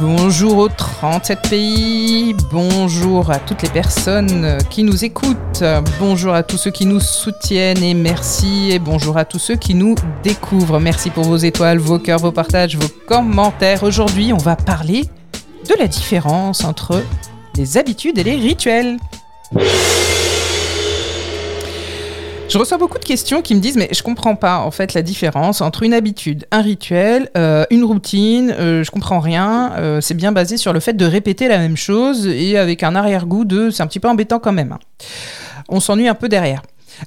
Bonjour aux 37 pays, bonjour à toutes les personnes qui nous écoutent, bonjour à tous ceux qui nous soutiennent et merci et bonjour à tous ceux qui nous découvrent. Merci pour vos étoiles, vos cœurs, vos partages, vos commentaires. Aujourd'hui, on va parler de la différence entre les habitudes et les rituels. Je reçois beaucoup de questions qui me disent mais je comprends pas en fait la différence entre une habitude, un rituel, euh, une routine. Euh, je comprends rien. Euh, c'est bien basé sur le fait de répéter la même chose et avec un arrière-goût de c'est un petit peu embêtant quand même. On s'ennuie un peu derrière.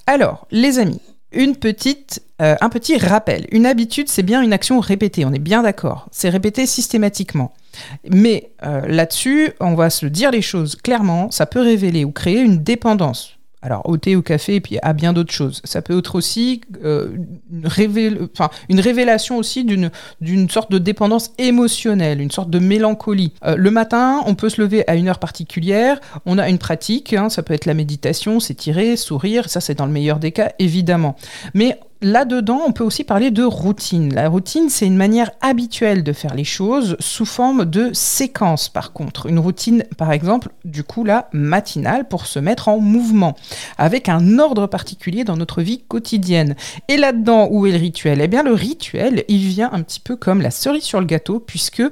Alors les amis, une petite, un petit rappel. Une habitude, c'est bien une action répétée, on est bien d'accord. C'est répété systématiquement. Mais là-dessus, on va se dire les choses clairement, ça peut révéler ou créer une dépendance alors au thé, au café, et puis à bien d'autres choses. Ça peut être aussi euh, une, révélation aussi d'une sorte de dépendance émotionnelle, une sorte de mélancolie. Euh, le matin, on peut se lever à une heure particulière, on a une pratique, hein, ça peut être la méditation, s'étirer, sourire, ça c'est dans le meilleur des cas, évidemment. Mais Là-dedans, on peut aussi parler de routine. La routine, c'est une manière habituelle de faire les choses sous forme de séquence, par contre. Une routine, par exemple, du coup, la matinale pour se mettre en mouvement, avec un ordre particulier dans notre vie quotidienne. Et là-dedans, où est le rituel? Eh bien, le rituel, il vient un petit peu comme la cerise sur le gâteau, puisque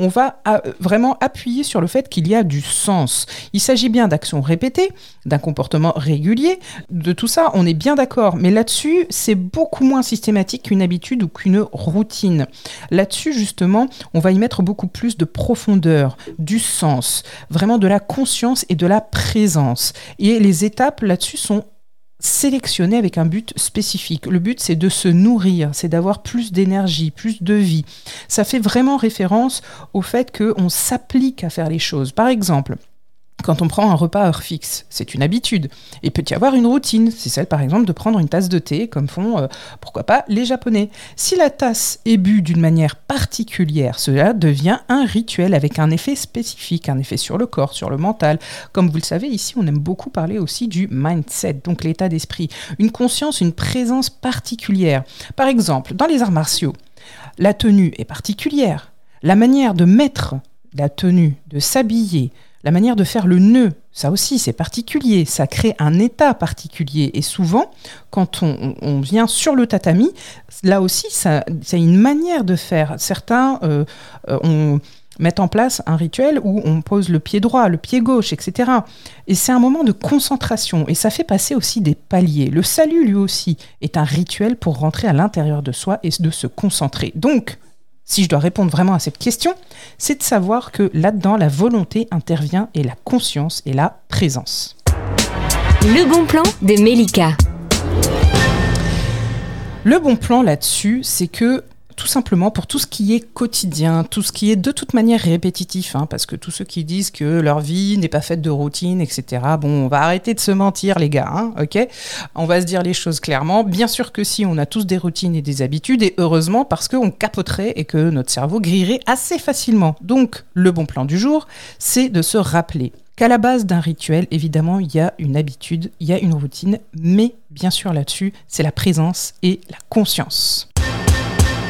on va euh, vraiment appuyer sur le fait qu'il y a du sens. Il s'agit bien d'actions répétées, d'un comportement régulier, de tout ça, on est bien d'accord. Mais là-dessus, c'est moins systématique qu'une habitude ou qu'une routine. Là-dessus, justement, on va y mettre beaucoup plus de profondeur, du sens, vraiment de la conscience et de la présence. Et les étapes là-dessus sont sélectionnées avec un but spécifique. Le but, c'est de se nourrir, c'est d'avoir plus d'énergie, plus de vie. Ça fait vraiment référence au fait qu'on s'applique à faire les choses. Par exemple, quand on prend un repas à heure fixe, c'est une habitude. Et peut y avoir une routine, c'est celle par exemple de prendre une tasse de thé, comme font, euh, pourquoi pas, les Japonais. Si la tasse est bue d'une manière particulière, cela devient un rituel avec un effet spécifique, un effet sur le corps, sur le mental. Comme vous le savez, ici, on aime beaucoup parler aussi du mindset, donc l'état d'esprit. Une conscience, une présence particulière. Par exemple, dans les arts martiaux, la tenue est particulière. La manière de mettre la tenue, de s'habiller, la manière de faire le nœud, ça aussi c'est particulier, ça crée un état particulier. Et souvent, quand on, vient sur le tatami, là aussi c'est une manière de faire. Certains euh, euh, on mettent en place un rituel où on pose le pied droit, le pied gauche, etc. Et c'est un moment de concentration et ça fait passer aussi des paliers. Le salut lui aussi est un rituel pour rentrer à l'intérieur de soi et de se concentrer. Donc, si je dois répondre vraiment à cette question, c'est de savoir que là-dedans, la volonté intervient et la conscience et la présence. Le bon plan de Melika. Le bon plan là-dessus, c'est que tout simplement pour tout ce qui est quotidien, tout ce qui est de toute manière répétitif, hein, parce que tous ceux qui disent que leur vie n'est pas faite de routine, etc., bon, on va arrêter de se mentir, les gars, hein, ok? On va se dire les choses clairement. Bien sûr que si, on a tous des routines et des habitudes, et heureusement parce qu'on capoterait et que notre cerveau grillerait assez facilement. Donc, le bon plan du jour, c'est de se rappeler qu'à la base d'un rituel, évidemment, il y a une habitude, il y a une routine, mais bien sûr là-dessus, c'est la présence et la conscience.